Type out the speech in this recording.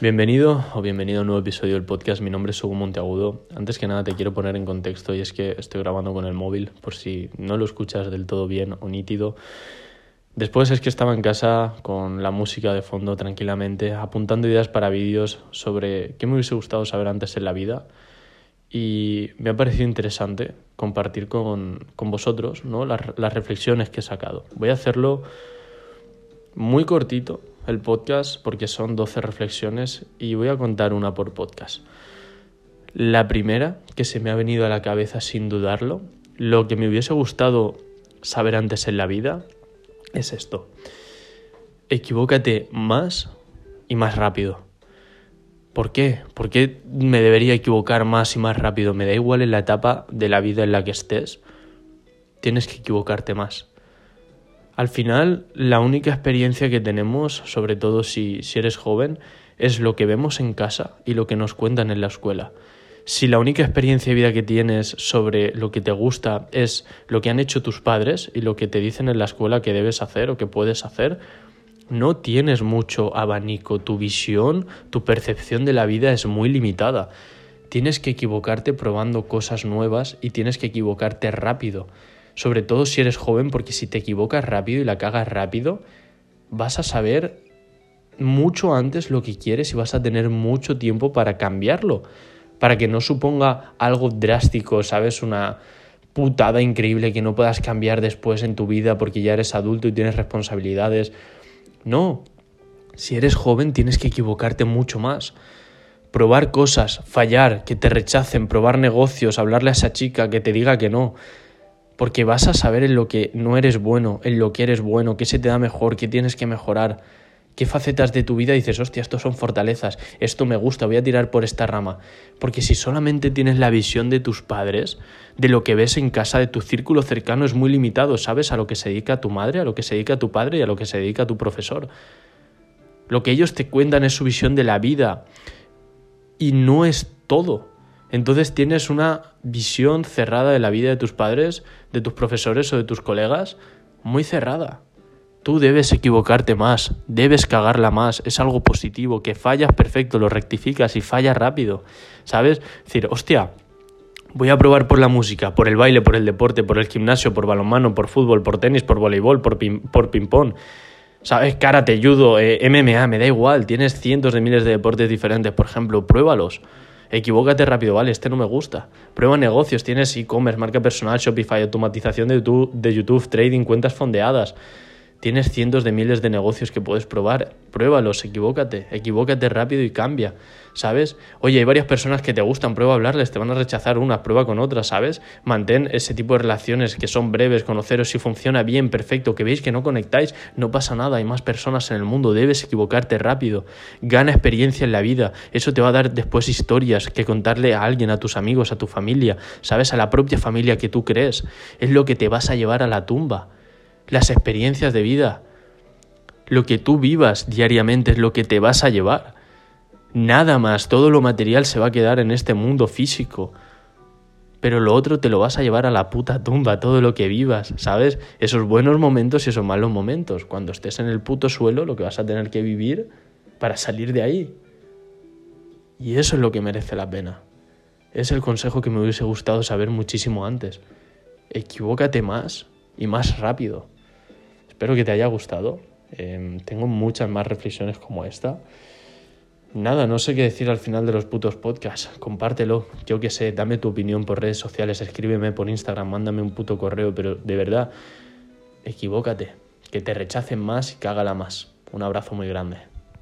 Bienvenido o bienvenido a un nuevo episodio del podcast. Mi nombre es Hugo Monteagudo. Antes que nada te quiero poner en contexto y es que estoy grabando con el móvil por si no lo escuchas del todo bien o nítido. Después es que estaba en casa con la música de fondo tranquilamente, apuntando ideas para vídeos sobre qué me hubiese gustado saber antes en la vida y me ha parecido interesante compartir con, con vosotros ¿no? las, las reflexiones que he sacado. Voy a hacerlo muy cortito, el podcast porque son 12 reflexiones y voy a contar una por podcast. La primera que se me ha venido a la cabeza sin dudarlo, lo que me hubiese gustado saber antes en la vida es esto. Equivócate más y más rápido. ¿Por qué? ¿Por qué me debería equivocar más y más rápido? Me da igual en la etapa de la vida en la que estés. Tienes que equivocarte más. Al final, la única experiencia que tenemos, sobre todo si, eres joven, es lo que vemos en casa y lo que nos cuentan en la escuela. Si la única experiencia de vida que tienes sobre lo que te gusta es lo que han hecho tus padres y lo que te dicen en la escuela que debes hacer o que puedes hacer, no tienes mucho abanico. Tu visión, tu percepción de la vida es muy limitada. Tienes que equivocarte probando cosas nuevas y tienes que equivocarte rápido sobre todo si eres joven, porque si te equivocas rápido y la cagas rápido, vas a saber mucho antes lo que quieres y vas a tener mucho tiempo para cambiarlo, para que no suponga algo drástico, ¿sabes? Una putada increíble que no puedas cambiar después en tu vida porque ya eres adulto y tienes responsabilidades. No, si eres joven tienes que equivocarte mucho más. Probar cosas, fallar, que te rechacen, probar negocios, hablarle a esa chica que te diga que no porque vas a saber en lo que no eres bueno, en lo que eres bueno, qué se te da mejor, qué tienes que mejorar, qué facetas de tu vida dices, hostia, estos son fortalezas, esto me gusta, voy a tirar por esta rama. Porque si solamente tienes la visión de tus padres, de lo que ves en casa, de tu círculo cercano, es muy limitado, ¿sabes? A lo que se dedica tu madre, a lo que se dedica tu padre y a lo que se dedica tu profesor. Lo que ellos te cuentan es su visión de la vida y no es todo. Entonces tienes una visión cerrada de la vida de tus padres, de tus profesores o de tus colegas, muy cerrada. Tú debes equivocarte más, debes cagarla más, es algo positivo, que fallas perfecto, lo rectificas y fallas rápido, ¿sabes? Es decir, hostia, voy a probar por la música, por el baile, por el deporte, por el gimnasio, por balonmano, por fútbol, por tenis, por voleibol, por, por ping-pong. ¿Sabes? Karate, judo, eh, MMA, me da igual, tienes cientos de miles de deportes diferentes, por ejemplo, pruébalos. Equivócate rápido, vale, este no me gusta. Prueba negocios, tienes e-commerce, marca personal, Shopify, automatización de YouTube, de YouTube, trading, cuentas fondeadas. Tienes cientos de miles de negocios que puedes probar. Pruébalos, equivócate, equivócate rápido y cambia, ¿sabes? Oye, hay varias personas que te gustan, prueba a hablarles, te van a rechazar una, prueba con otra, ¿sabes? Mantén ese tipo de relaciones que son breves, conoceros si funciona bien, perfecto, que veis que no conectáis, no pasa nada, hay más personas en el mundo, debes equivocarte rápido. Gana experiencia en la vida, eso te va a dar después historias que contarle a alguien, a tus amigos, a tu familia, ¿sabes? A la propia familia que tú crees. Es lo que te vas a llevar a la tumba las experiencias de vida. Lo que tú vivas diariamente es lo que te vas a llevar. Nada más, todo lo material se va a quedar en este mundo físico. Pero lo otro te lo vas a llevar a la puta tumba, todo lo que vivas, ¿sabes? Esos buenos momentos y esos malos momentos. Cuando estés en el puto suelo, lo que vas a tener que vivir para salir de ahí. Y eso es lo que merece la pena. Es el consejo que me hubiese gustado saber muchísimo antes. Equivócate más y más rápido. Espero que te haya gustado. Em, tengo muchas más reflexiones como esta. Nada, no sé qué decir al final de los putos podcasts. Compártelo. Yo qué sé, dame tu opinión por redes sociales, escríbeme por Instagram, mándame un puto correo, pero de verdad, equivócate. Que te rechacen más y cágala más. Un abrazo muy grande.